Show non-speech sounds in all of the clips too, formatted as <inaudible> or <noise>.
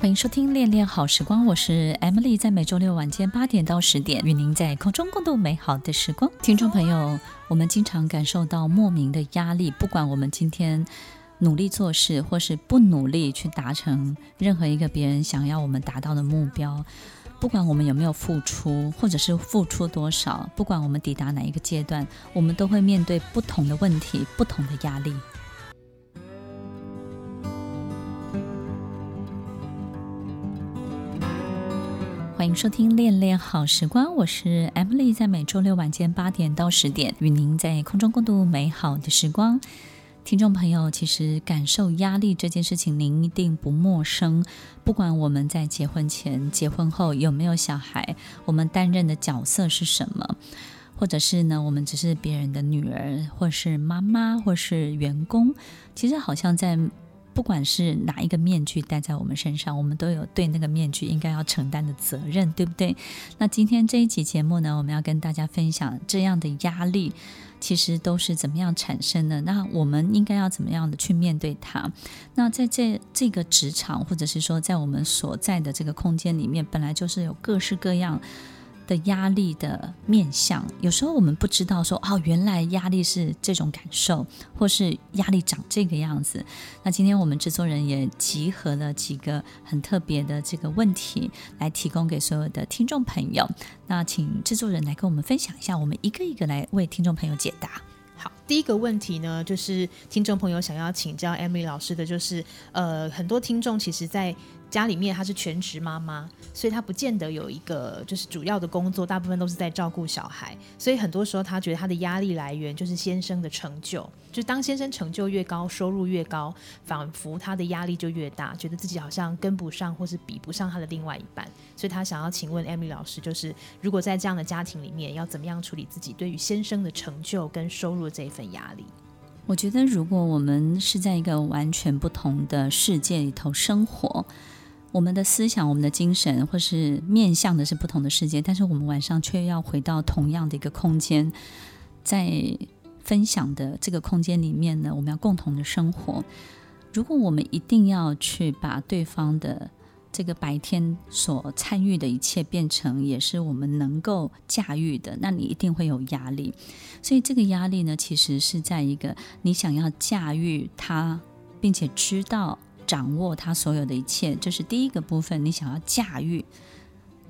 欢迎收听《恋恋好时光》，我是 Emily，在每周六晚间八点到十点，与您在空中共度美好的时光。听众朋友，我们经常感受到莫名的压力，不管我们今天努力做事，或是不努力去达成任何一个别人想要我们达到的目标，不管我们有没有付出，或者是付出多少，不管我们抵达哪一个阶段，我们都会面对不同的问题，不同的压力。欢迎收听《恋恋好时光》，我是 Emily，在每周六晚间八点到十点，与您在空中共度美好的时光。听众朋友，其实感受压力这件事情，您一定不陌生。不管我们在结婚前、结婚后有没有小孩，我们担任的角色是什么，或者是呢，我们只是别人的女儿，或是妈妈，或是员工，其实好像在。不管是哪一个面具戴在我们身上，我们都有对那个面具应该要承担的责任，对不对？那今天这一集节目呢，我们要跟大家分享这样的压力，其实都是怎么样产生的？那我们应该要怎么样的去面对它？那在这这个职场，或者是说在我们所在的这个空间里面，本来就是有各式各样。的压力的面向，有时候我们不知道说哦，原来压力是这种感受，或是压力长这个样子。那今天我们制作人也集合了几个很特别的这个问题，来提供给所有的听众朋友。那请制作人来跟我们分享一下，我们一个一个来为听众朋友解答。好，第一个问题呢，就是听众朋友想要请教 Emily 老师的，就是呃，很多听众其实，在家里面她是全职妈妈，所以她不见得有一个就是主要的工作，大部分都是在照顾小孩，所以很多时候她觉得她的压力来源就是先生的成就，就当先生成就越高，收入越高，仿佛她的压力就越大，觉得自己好像跟不上或是比不上她的另外一半，所以她想要请问 Amy 老师，就是如果在这样的家庭里面，要怎么样处理自己对于先生的成就跟收入这一份压力？我觉得如果我们是在一个完全不同的世界里头生活。我们的思想、我们的精神，或是面向的是不同的世界，但是我们晚上却要回到同样的一个空间，在分享的这个空间里面呢，我们要共同的生活。如果我们一定要去把对方的这个白天所参与的一切变成也是我们能够驾驭的，那你一定会有压力。所以这个压力呢，其实是在一个你想要驾驭它，并且知道。掌握他所有的一切，这是第一个部分。你想要驾驭，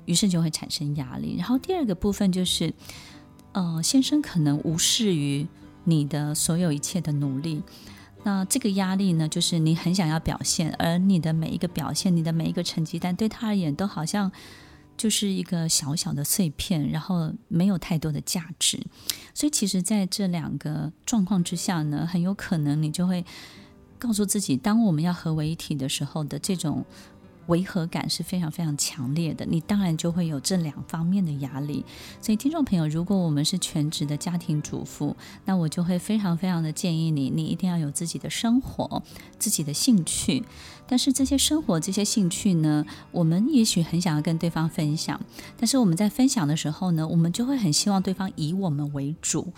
于是就会产生压力。然后第二个部分就是，呃，先生可能无视于你的所有一切的努力。那这个压力呢，就是你很想要表现，而你的每一个表现，你的每一个成绩单，对他而言都好像就是一个小小的碎片，然后没有太多的价值。所以，其实在这两个状况之下呢，很有可能你就会。告诉自己，当我们要合为一体的时候的这种违和感是非常非常强烈的，你当然就会有这两方面的压力。所以，听众朋友，如果我们是全职的家庭主妇，那我就会非常非常的建议你，你一定要有自己的生活、自己的兴趣。但是这些生活、这些兴趣呢，我们也许很想要跟对方分享，但是我们在分享的时候呢，我们就会很希望对方以我们为主。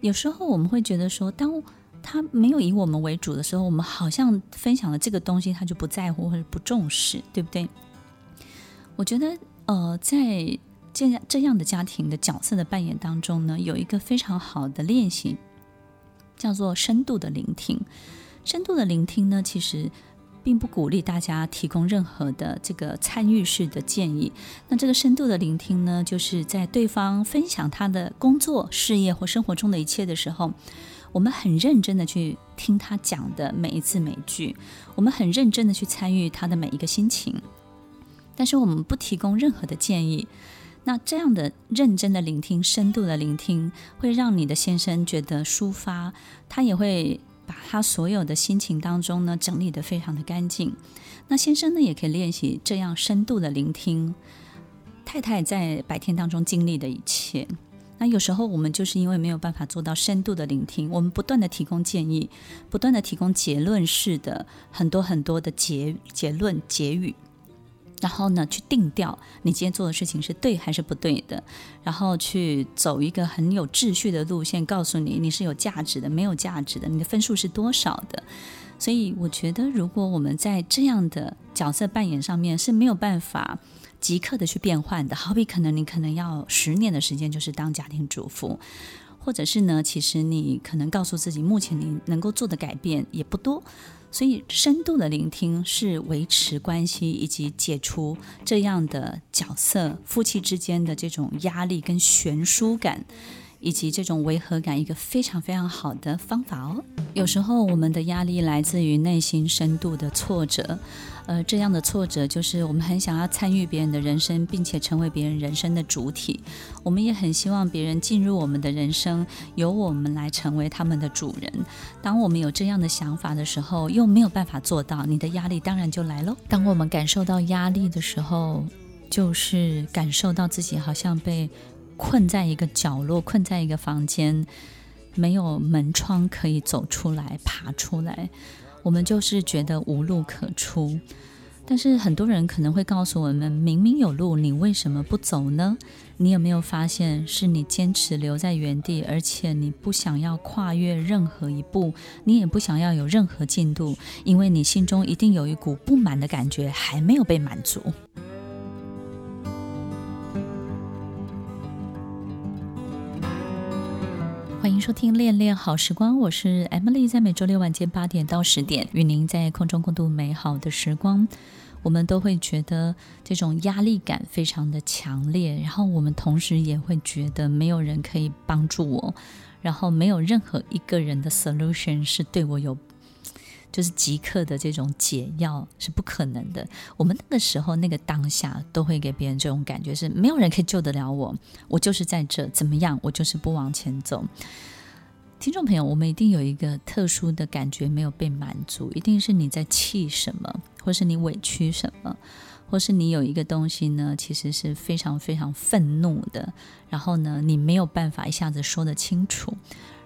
有时候我们会觉得说，当他没有以我们为主的时候，我们好像分享了这个东西，他就不在乎或者不重视，对不对？我觉得，呃，在这样这样的家庭的角色的扮演当中呢，有一个非常好的练习，叫做深度的聆听。深度的聆听呢，其实并不鼓励大家提供任何的这个参与式的建议。那这个深度的聆听呢，就是在对方分享他的工作、事业或生活中的一切的时候。我们很认真的去听他讲的每一字每句，我们很认真的去参与他的每一个心情，但是我们不提供任何的建议。那这样的认真的聆听、深度的聆听，会让你的先生觉得抒发，他也会把他所有的心情当中呢整理得非常的干净。那先生呢也可以练习这样深度的聆听太太在白天当中经历的一切。那有时候我们就是因为没有办法做到深度的聆听，我们不断的提供建议，不断的提供结论式的很多很多的结结论结语，然后呢去定调你今天做的事情是对还是不对的，然后去走一个很有秩序的路线，告诉你你是有价值的，没有价值的，你的分数是多少的。所以我觉得，如果我们在这样的角色扮演上面是没有办法即刻的去变换的，好比可能你可能要十年的时间，就是当家庭主妇。或者是呢，其实你可能告诉自己，目前你能够做的改变也不多，所以深度的聆听是维持关系以及解除这样的角色夫妻之间的这种压力跟悬殊感，以及这种违和感，一个非常非常好的方法哦。有时候我们的压力来自于内心深度的挫折。呃，这样的挫折就是我们很想要参与别人的人生，并且成为别人人生的主体。我们也很希望别人进入我们的人生，由我们来成为他们的主人。当我们有这样的想法的时候，又没有办法做到，你的压力当然就来喽。当我们感受到压力的时候，就是感受到自己好像被困在一个角落，困在一个房间，没有门窗可以走出来、爬出来。我们就是觉得无路可出，但是很多人可能会告诉我们，明明有路，你为什么不走呢？你有没有发现，是你坚持留在原地，而且你不想要跨越任何一步，你也不想要有任何进度，因为你心中一定有一股不满的感觉，还没有被满足。欢迎收听《恋恋好时光》，我是 Emily，在每周六晚间八点到十点，与您在空中共度美好的时光。我们都会觉得这种压力感非常的强烈，然后我们同时也会觉得没有人可以帮助我，然后没有任何一个人的 solution 是对我有。就是即刻的这种解药是不可能的。我们那个时候那个当下都会给别人这种感觉，是没有人可以救得了我，我就是在这怎么样，我就是不往前走。听众朋友，我们一定有一个特殊的感觉没有被满足，一定是你在气什么，或是你委屈什么，或是你有一个东西呢，其实是非常非常愤怒的，然后呢，你没有办法一下子说得清楚，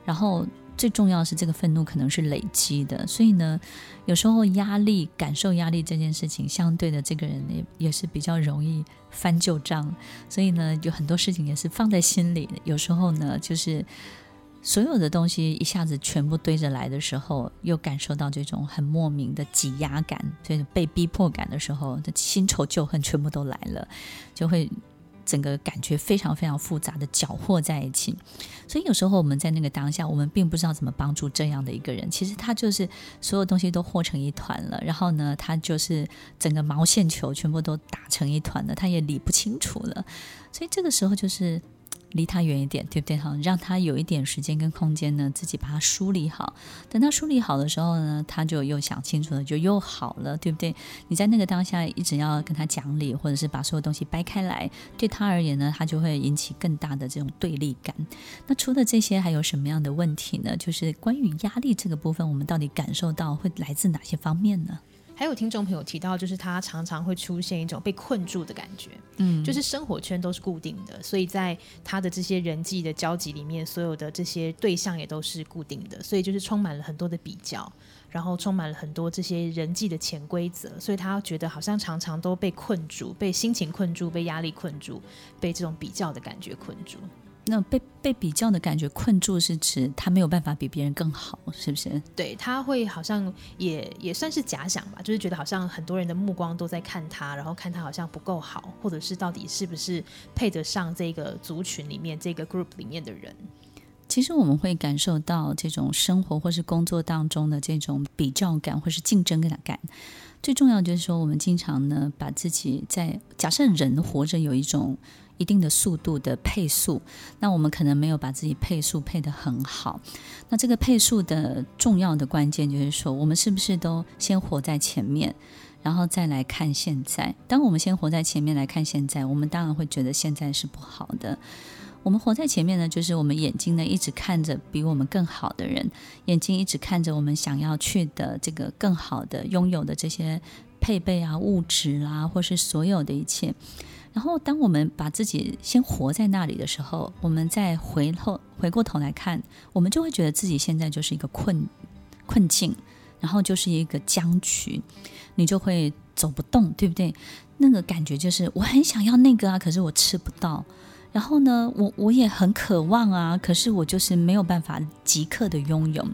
然后。最重要是，这个愤怒可能是累积的，所以呢，有时候压力、感受压力这件事情，相对的，这个人也也是比较容易翻旧账，所以呢，有很多事情也是放在心里。有时候呢，就是所有的东西一下子全部堆着来的时候，又感受到这种很莫名的挤压感，所以被逼迫感的时候，这新仇旧恨全部都来了，就会。整个感觉非常非常复杂的搅和在一起，所以有时候我们在那个当下，我们并不知道怎么帮助这样的一个人。其实他就是所有东西都和成一团了，然后呢，他就是整个毛线球全部都打成一团了，他也理不清楚了。所以这个时候就是。离他远一点，对不对？哈，让他有一点时间跟空间呢，自己把它梳理好。等他梳理好的时候呢，他就又想清楚了，就又好了，对不对？你在那个当下一直要跟他讲理，或者是把所有东西掰开来，对他而言呢，他就会引起更大的这种对立感。那除了这些，还有什么样的问题呢？就是关于压力这个部分，我们到底感受到会来自哪些方面呢？还有听众朋友提到，就是他常常会出现一种被困住的感觉，嗯，就是生活圈都是固定的，所以在他的这些人际的交集里面，所有的这些对象也都是固定的，所以就是充满了很多的比较，然后充满了很多这些人际的潜规则，所以他觉得好像常常都被困住，被心情困住，被压力困住，被这种比较的感觉困住。那被被比较的感觉困住，是指他没有办法比别人更好，是不是？对，他会好像也也算是假想吧，就是觉得好像很多人的目光都在看他，然后看他好像不够好，或者是到底是不是配得上这个族群里面这个 group 里面的人。其实我们会感受到这种生活或是工作当中的这种比较感或是竞争感。最重要就是说，我们经常呢把自己在假设人活着有一种。一定的速度的配速，那我们可能没有把自己配速配得很好。那这个配速的重要的关键就是说，我们是不是都先活在前面，然后再来看现在？当我们先活在前面来看现在，我们当然会觉得现在是不好的。我们活在前面呢，就是我们眼睛呢一直看着比我们更好的人，眼睛一直看着我们想要去的这个更好的拥有的这些配备啊、物质啦、啊，或是所有的一切。然后，当我们把自己先活在那里的时候，我们再回头回过头来看，我们就会觉得自己现在就是一个困困境，然后就是一个僵局，你就会走不动，对不对？那个感觉就是我很想要那个啊，可是我吃不到。然后呢，我我也很渴望啊，可是我就是没有办法即刻的拥有。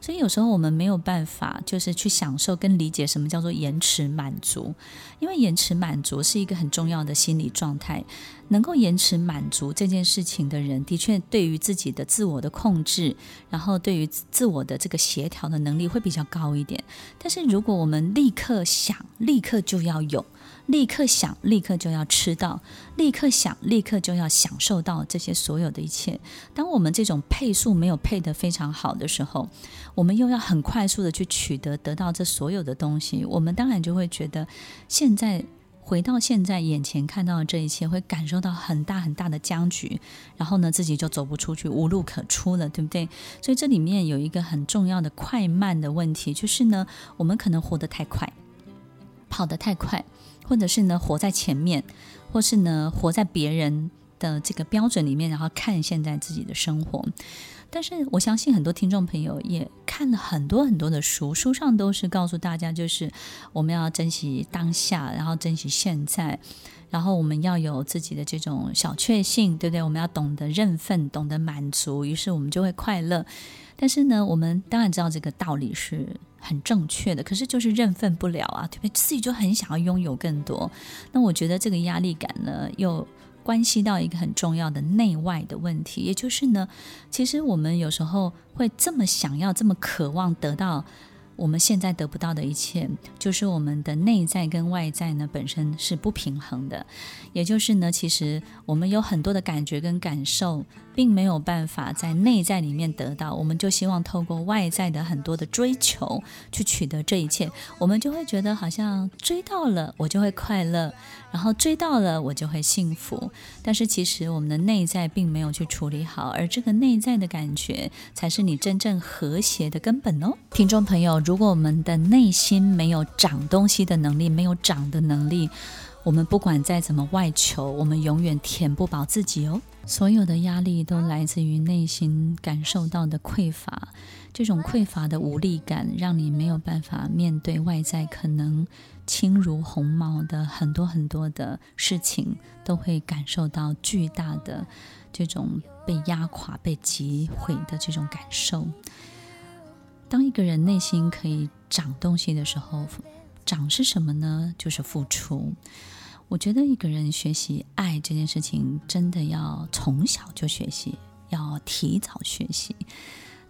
所以有时候我们没有办法，就是去享受跟理解什么叫做延迟满足，因为延迟满足是一个很重要的心理状态。能够延迟满足这件事情的人，的确对于自己的自我的控制，然后对于自我的这个协调的能力会比较高一点。但是如果我们立刻想，立刻就要有。立刻想，立刻就要吃到；立刻想，立刻就要享受到这些所有的一切。当我们这种配速没有配得非常好的时候，我们又要很快速的去取得得到这所有的东西，我们当然就会觉得，现在回到现在眼前看到的这一切，会感受到很大很大的僵局，然后呢，自己就走不出去，无路可出了，对不对？所以这里面有一个很重要的快慢的问题，就是呢，我们可能活得太快，跑得太快。或者是呢，活在前面，或是呢，活在别人的这个标准里面，然后看现在自己的生活。但是我相信很多听众朋友也看了很多很多的书，书上都是告诉大家，就是我们要珍惜当下，然后珍惜现在，然后我们要有自己的这种小确幸，对不对？我们要懂得认分，懂得满足，于是我们就会快乐。但是呢，我们当然知道这个道理是。很正确的，可是就是认分不了啊，对不对？自己就很想要拥有更多。那我觉得这个压力感呢，又关系到一个很重要的内外的问题，也就是呢，其实我们有时候会这么想要，这么渴望得到。我们现在得不到的一切，就是我们的内在跟外在呢本身是不平衡的，也就是呢，其实我们有很多的感觉跟感受，并没有办法在内在里面得到，我们就希望透过外在的很多的追求去取得这一切，我们就会觉得好像追到了我就会快乐，然后追到了我就会幸福，但是其实我们的内在并没有去处理好，而这个内在的感觉才是你真正和谐的根本哦，听众朋友。如果我们的内心没有长东西的能力，没有长的能力，我们不管再怎么外求，我们永远填不饱自己哦。所有的压力都来自于内心感受到的匮乏，这种匮乏的无力感，让你没有办法面对外在可能轻如鸿毛的很多很多的事情，都会感受到巨大的这种被压垮、被击毁的这种感受。当一个人内心可以长东西的时候，长是什么呢？就是付出。我觉得一个人学习爱这件事情，真的要从小就学习，要提早学习。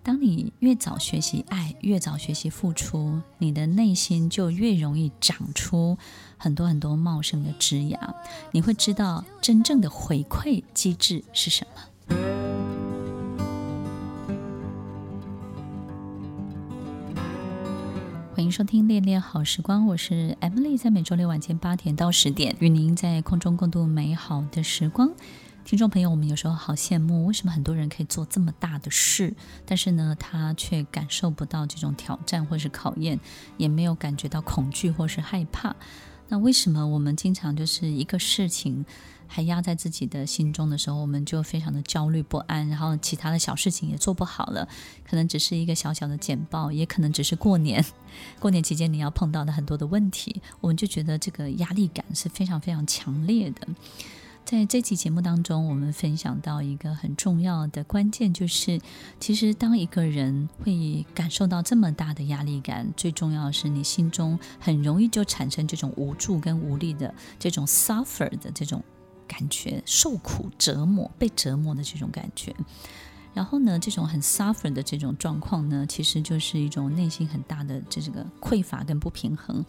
当你越早学习爱，越早学习付出，你的内心就越容易长出很多很多茂盛的枝芽。你会知道真正的回馈机制是什么。欢迎收听《恋恋好时光》，我是 Emily，在每周六晚间八点到十点，与您在空中共度美好的时光。听众朋友，我们有时候好羡慕，为什么很多人可以做这么大的事，但是呢，他却感受不到这种挑战或是考验，也没有感觉到恐惧或是害怕。那为什么我们经常就是一个事情？还压在自己的心中的时候，我们就非常的焦虑不安，然后其他的小事情也做不好了。可能只是一个小小的简报，也可能只是过年，过年期间你要碰到的很多的问题，我们就觉得这个压力感是非常非常强烈的。在这期节目当中，我们分享到一个很重要的关键，就是其实当一个人会感受到这么大的压力感，最重要的是你心中很容易就产生这种无助跟无力的这种 suffer 的这种。感觉受苦、折磨、被折磨的这种感觉，然后呢，这种很 suffer 的这种状况呢，其实就是一种内心很大的这这个匮乏跟不平衡。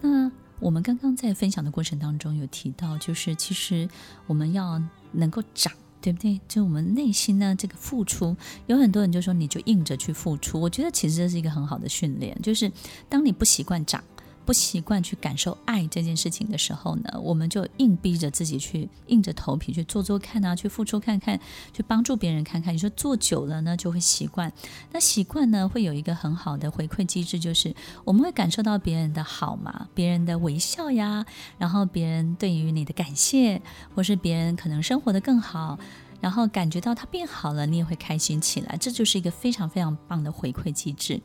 那我们刚刚在分享的过程当中有提到，就是其实我们要能够长，对不对？就我们内心呢，这个付出，有很多人就说你就硬着去付出，我觉得其实这是一个很好的训练，就是当你不习惯长。不习惯去感受爱这件事情的时候呢，我们就硬逼着自己去，硬着头皮去做做看啊，去付出看看，去帮助别人看看。你说做久了呢，就会习惯。那习惯呢，会有一个很好的回馈机制，就是我们会感受到别人的好嘛，别人的微笑呀，然后别人对于你的感谢，或是别人可能生活得更好，然后感觉到他变好了，你也会开心起来。这就是一个非常非常棒的回馈机制。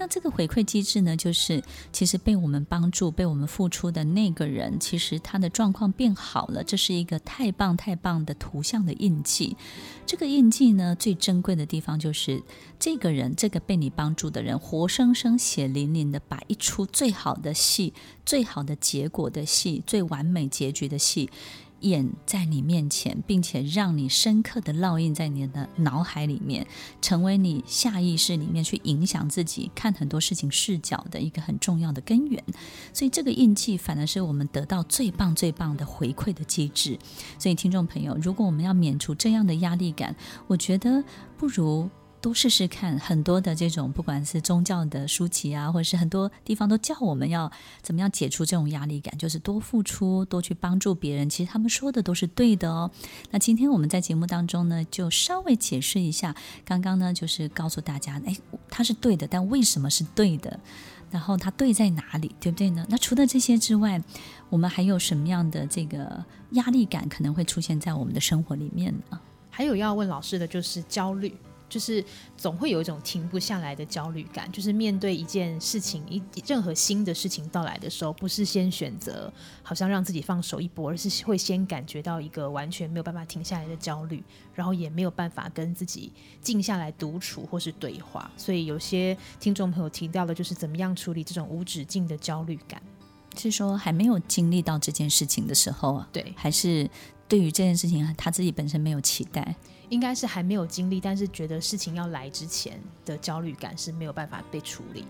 那这个回馈机制呢，就是其实被我们帮助、被我们付出的那个人，其实他的状况变好了，这是一个太棒太棒的图像的印记。这个印记呢，最珍贵的地方就是这个人，这个被你帮助的人，活生生、血淋淋的把一出最好的戏、最好的结果的戏、最完美结局的戏。演在你面前，并且让你深刻的烙印在你的脑海里面，成为你下意识里面去影响自己看很多事情视角的一个很重要的根源。所以这个印记反而是我们得到最棒最棒的回馈的机制。所以听众朋友，如果我们要免除这样的压力感，我觉得不如。多试试看，很多的这种不管是宗教的书籍啊，或者是很多地方都教我们要怎么样解除这种压力感，就是多付出，多去帮助别人。其实他们说的都是对的哦。那今天我们在节目当中呢，就稍微解释一下，刚刚呢就是告诉大家，哎，它是对的，但为什么是对的？然后它对在哪里，对不对呢？那除了这些之外，我们还有什么样的这个压力感可能会出现在我们的生活里面呢？还有要问老师的就是焦虑。就是总会有一种停不下来的焦虑感，就是面对一件事情，一任何新的事情到来的时候，不是先选择好像让自己放手一搏，而是会先感觉到一个完全没有办法停下来的焦虑，然后也没有办法跟自己静下来独处或是对话。所以有些听众朋友提到的，就是怎么样处理这种无止境的焦虑感，是说还没有经历到这件事情的时候啊？对，还是对于这件事情他自己本身没有期待？应该是还没有经历，但是觉得事情要来之前的焦虑感是没有办法被处理。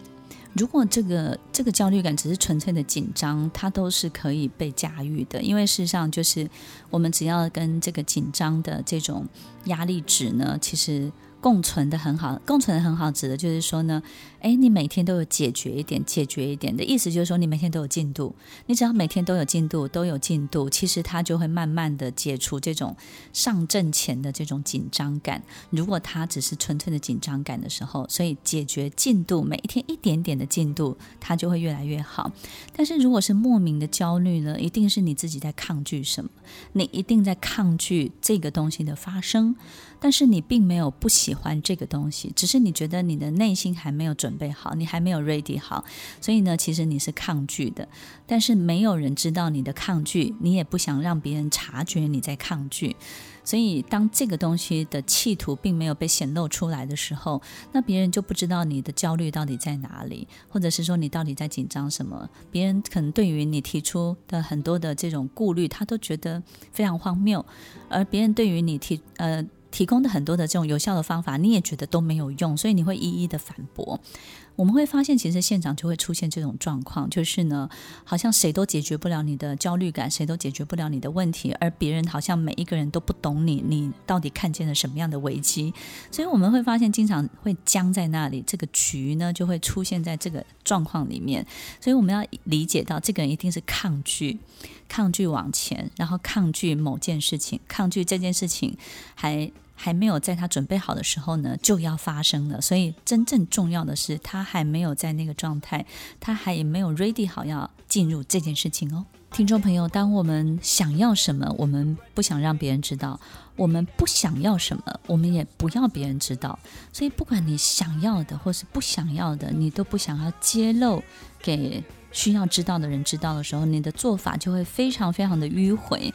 如果这个这个焦虑感只是纯粹的紧张，它都是可以被驾驭的，因为事实上就是我们只要跟这个紧张的这种压力值呢，其实。共存的很好，共存的很好，指的就是说呢，诶，你每天都有解决一点，解决一点的意思就是说，你每天都有进度，你只要每天都有进度，都有进度，其实它就会慢慢的解除这种上阵前的这种紧张感。如果它只是纯粹的紧张感的时候，所以解决进度，每一天一点点的进度，它就会越来越好。但是如果是莫名的焦虑呢，一定是你自己在抗拒什么，你一定在抗拒这个东西的发生。但是你并没有不喜欢这个东西，只是你觉得你的内心还没有准备好，你还没有 ready 好，所以呢，其实你是抗拒的。但是没有人知道你的抗拒，你也不想让别人察觉你在抗拒。所以当这个东西的企图并没有被显露出来的时候，那别人就不知道你的焦虑到底在哪里，或者是说你到底在紧张什么。别人可能对于你提出的很多的这种顾虑，他都觉得非常荒谬，而别人对于你提呃。提供的很多的这种有效的方法，你也觉得都没有用，所以你会一一的反驳。我们会发现，其实现场就会出现这种状况，就是呢，好像谁都解决不了你的焦虑感，谁都解决不了你的问题，而别人好像每一个人都不懂你，你到底看见了什么样的危机？所以我们会发现，经常会僵在那里，这个局呢就会出现在这个状况里面。所以我们要理解到，这个人一定是抗拒，抗拒往前，然后抗拒某件事情，抗拒这件事情还。还没有在他准备好的时候呢，就要发生了。所以真正重要的是，他还没有在那个状态，他还没有 ready 好要进入这件事情哦。听众朋友，当我们想要什么，我们不想让别人知道；我们不想要什么，我们也不要别人知道。所以，不管你想要的或是不想要的，你都不想要揭露给需要知道的人知道的时候，你的做法就会非常非常的迂回。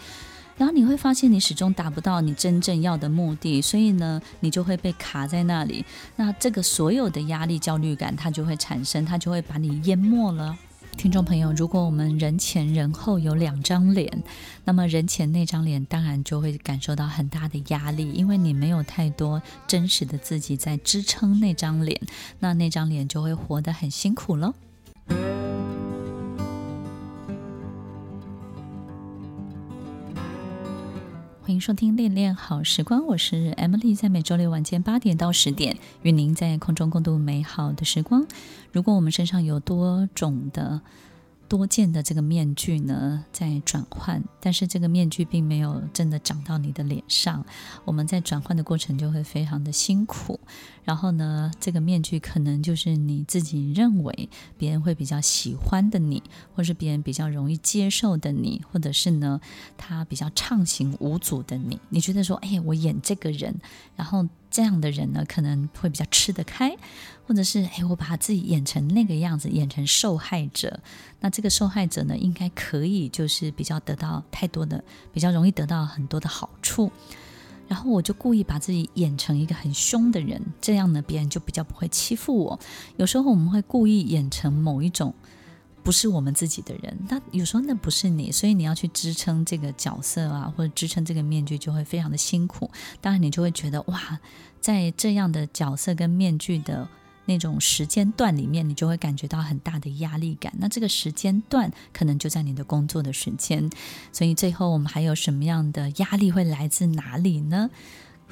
然后你会发现，你始终达不到你真正要的目的，所以呢，你就会被卡在那里。那这个所有的压力、焦虑感，它就会产生，它就会把你淹没了。听众朋友，如果我们人前人后有两张脸，那么人前那张脸当然就会感受到很大的压力，因为你没有太多真实的自己在支撑那张脸，那那张脸就会活得很辛苦了。欢迎收听《恋恋好时光》，我是 Emily，在每周六晚间八点到十点，与您在空中共度美好的时光。如果我们身上有多种的。多见的这个面具呢，在转换，但是这个面具并没有真的长到你的脸上。我们在转换的过程就会非常的辛苦。然后呢，这个面具可能就是你自己认为别人会比较喜欢的你，或是别人比较容易接受的你，或者是呢，他比较畅行无阻的你。你觉得说，哎，我演这个人，然后。这样的人呢，可能会比较吃得开，或者是哎，我把自己演成那个样子，演成受害者，那这个受害者呢，应该可以就是比较得到太多的，比较容易得到很多的好处。然后我就故意把自己演成一个很凶的人，这样呢，别人就比较不会欺负我。有时候我们会故意演成某一种不是我们自己的人，那有时候那不是你，所以你要去支撑这个角色啊，或者支撑这个面具，就会非常的辛苦。当然，你就会觉得哇，在这样的角色跟面具的。那种时间段里面，你就会感觉到很大的压力感。那这个时间段可能就在你的工作的时间，所以最后我们还有什么样的压力会来自哪里呢？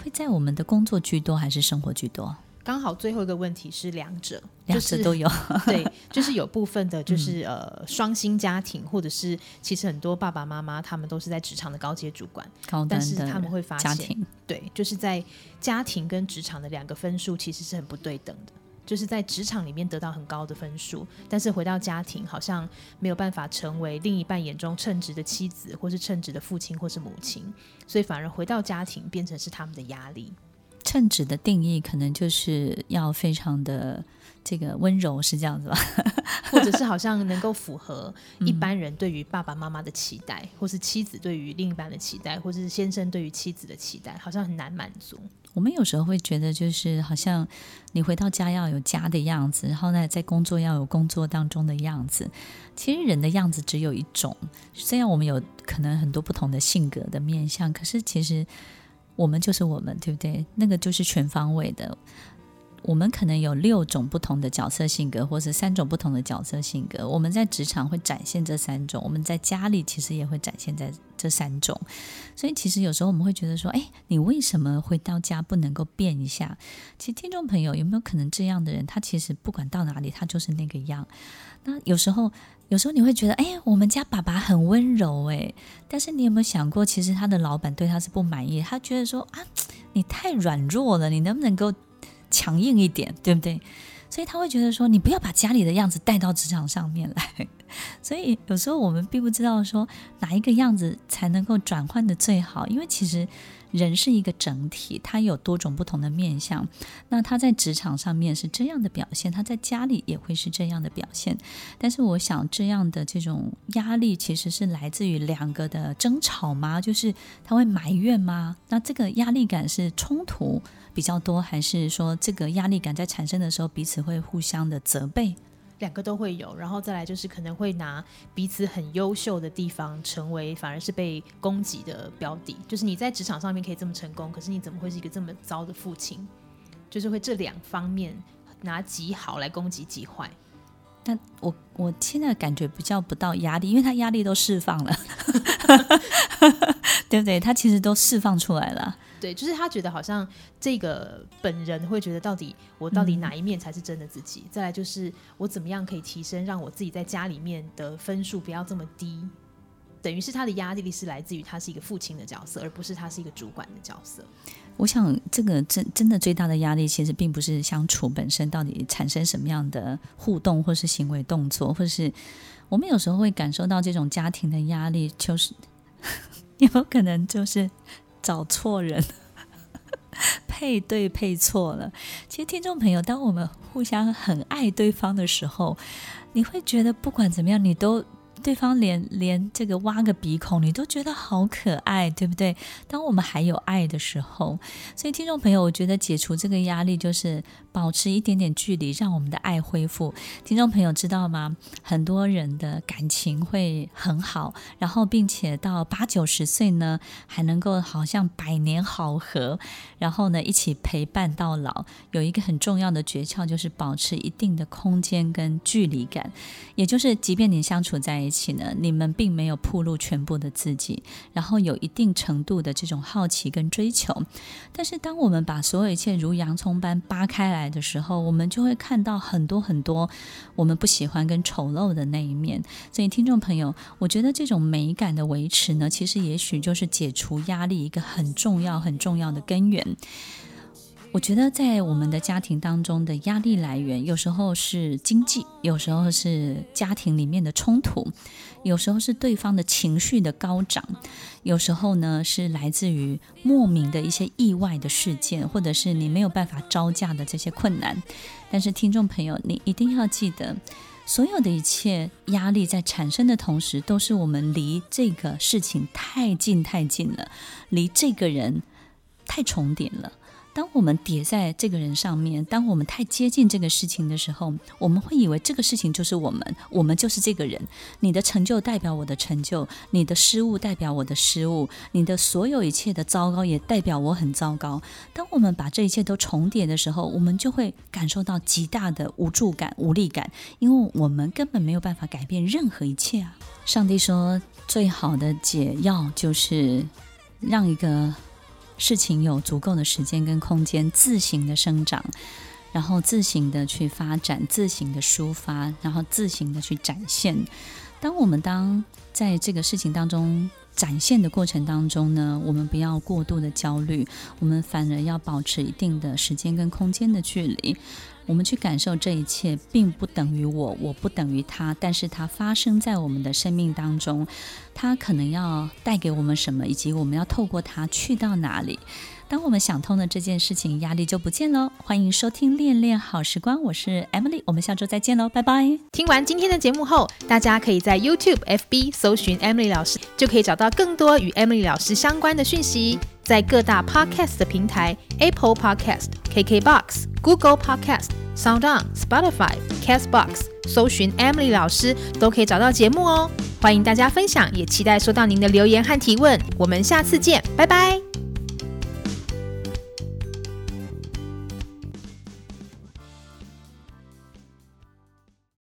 会在我们的工作居多还是生活居多？刚好最后一个问题是两者，两者都有。<laughs> 对，就是有部分的，<laughs> 就是呃双薪家庭，或者是其实很多爸爸妈妈他们都是在职场的高阶主管，高但是他们会发现，对，就是在家庭跟职场的两个分数其实是很不对等的。就是在职场里面得到很高的分数，但是回到家庭好像没有办法成为另一半眼中称职的妻子，或是称职的父亲，或是母亲，所以反而回到家庭变成是他们的压力。称职的定义可能就是要非常的这个温柔，是这样子吧？<laughs> 或者是好像能够符合一般人对于爸爸妈妈的期待，嗯、或是妻子对于另一半的期待，或者是先生对于妻子的期待，好像很难满足。我们有时候会觉得，就是好像你回到家要有家的样子，然后呢，在工作要有工作当中的样子。其实人的样子只有一种，虽然我们有可能很多不同的性格的面相，可是其实我们就是我们，对不对？那个就是全方位的。我们可能有六种不同的角色性格，或是三种不同的角色性格。我们在职场会展现这三种，我们在家里其实也会展现在这三种。所以，其实有时候我们会觉得说，哎，你为什么回到家不能够变一下？其实，听众朋友有没有可能这样的人，他其实不管到哪里，他就是那个样。那有时候，有时候你会觉得，哎，我们家爸爸很温柔，哎，但是你有没有想过，其实他的老板对他是不满意，他觉得说，啊，你太软弱了，你能不能够？强硬一点，对不对？所以他会觉得说，你不要把家里的样子带到职场上面来。<laughs> 所以有时候我们并不知道说哪一个样子才能够转换的最好，因为其实人是一个整体，他有多种不同的面相。那他在职场上面是这样的表现，他在家里也会是这样的表现。但是我想，这样的这种压力其实是来自于两个的争吵吗？就是他会埋怨吗？那这个压力感是冲突比较多，还是说这个压力感在产生的时候彼此会互相的责备？两个都会有，然后再来就是可能会拿彼此很优秀的地方成为反而是被攻击的标的。就是你在职场上面可以这么成功，可是你怎么会是一个这么糟的父亲？就是会这两方面拿极好来攻击极坏。但我我现在感觉比较不到压力，因为他压力都释放了，<laughs> 对不对？他其实都释放出来了。对，就是他觉得好像这个本人会觉得，到底我到底哪一面才是真的自己？嗯、再来就是我怎么样可以提升，让我自己在家里面的分数不要这么低？等于是他的压力是来自于他是一个父亲的角色，而不是他是一个主管的角色。我想，这个真真的最大的压力，其实并不是相处本身到底产生什么样的互动，或是行为动作，或是我们有时候会感受到这种家庭的压力，就是 <laughs> 有可能就是。找错人，<laughs> 配对配错了。其实，听众朋友，当我们互相很爱对方的时候，你会觉得不管怎么样，你都。对方连连这个挖个鼻孔，你都觉得好可爱，对不对？当我们还有爱的时候，所以听众朋友，我觉得解除这个压力就是保持一点点距离，让我们的爱恢复。听众朋友知道吗？很多人的感情会很好，然后并且到八九十岁呢，还能够好像百年好合，然后呢一起陪伴到老。有一个很重要的诀窍，就是保持一定的空间跟距离感，也就是即便你相处在一起。呢，你们并没有暴露全部的自己，然后有一定程度的这种好奇跟追求。但是，当我们把所有一切如洋葱般扒开来来的时候，我们就会看到很多很多我们不喜欢跟丑陋的那一面。所以，听众朋友，我觉得这种美感的维持呢，其实也许就是解除压力一个很重要很重要的根源。我觉得在我们的家庭当中的压力来源，有时候是经济，有时候是家庭里面的冲突，有时候是对方的情绪的高涨，有时候呢是来自于莫名的一些意外的事件，或者是你没有办法招架的这些困难。但是听众朋友，你一定要记得，所有的一切压力在产生的同时，都是我们离这个事情太近太近了，离这个人太重叠了。当我们叠在这个人上面，当我们太接近这个事情的时候，我们会以为这个事情就是我们，我们就是这个人。你的成就代表我的成就，你的失误代表我的失误，你的所有一切的糟糕也代表我很糟糕。当我们把这一切都重叠的时候，我们就会感受到极大的无助感、无力感，因为我们根本没有办法改变任何一切啊！上帝说，最好的解药就是让一个。事情有足够的时间跟空间自行的生长，然后自行的去发展，自行的抒发，然后自行的去展现。当我们当在这个事情当中展现的过程当中呢，我们不要过度的焦虑，我们反而要保持一定的时间跟空间的距离。我们去感受这一切，并不等于我，我不等于它，但是它发生在我们的生命当中，它可能要带给我们什么，以及我们要透过它去到哪里。当我们想通了这件事情，压力就不见了。欢迎收听《恋恋好时光》，我是 Emily，我们下周再见喽，拜拜。听完今天的节目后，大家可以在 YouTube、FB 搜寻 Emily 老师，就可以找到更多与 Emily 老师相关的讯息。在各大 Podcast 的平台，Apple Podcast、KKBox、Google Podcast、SoundOn、Spotify、Castbox，搜寻 Emily 老师都可以找到节目哦。欢迎大家分享，也期待收到您的留言和提问。我们下次见，拜拜。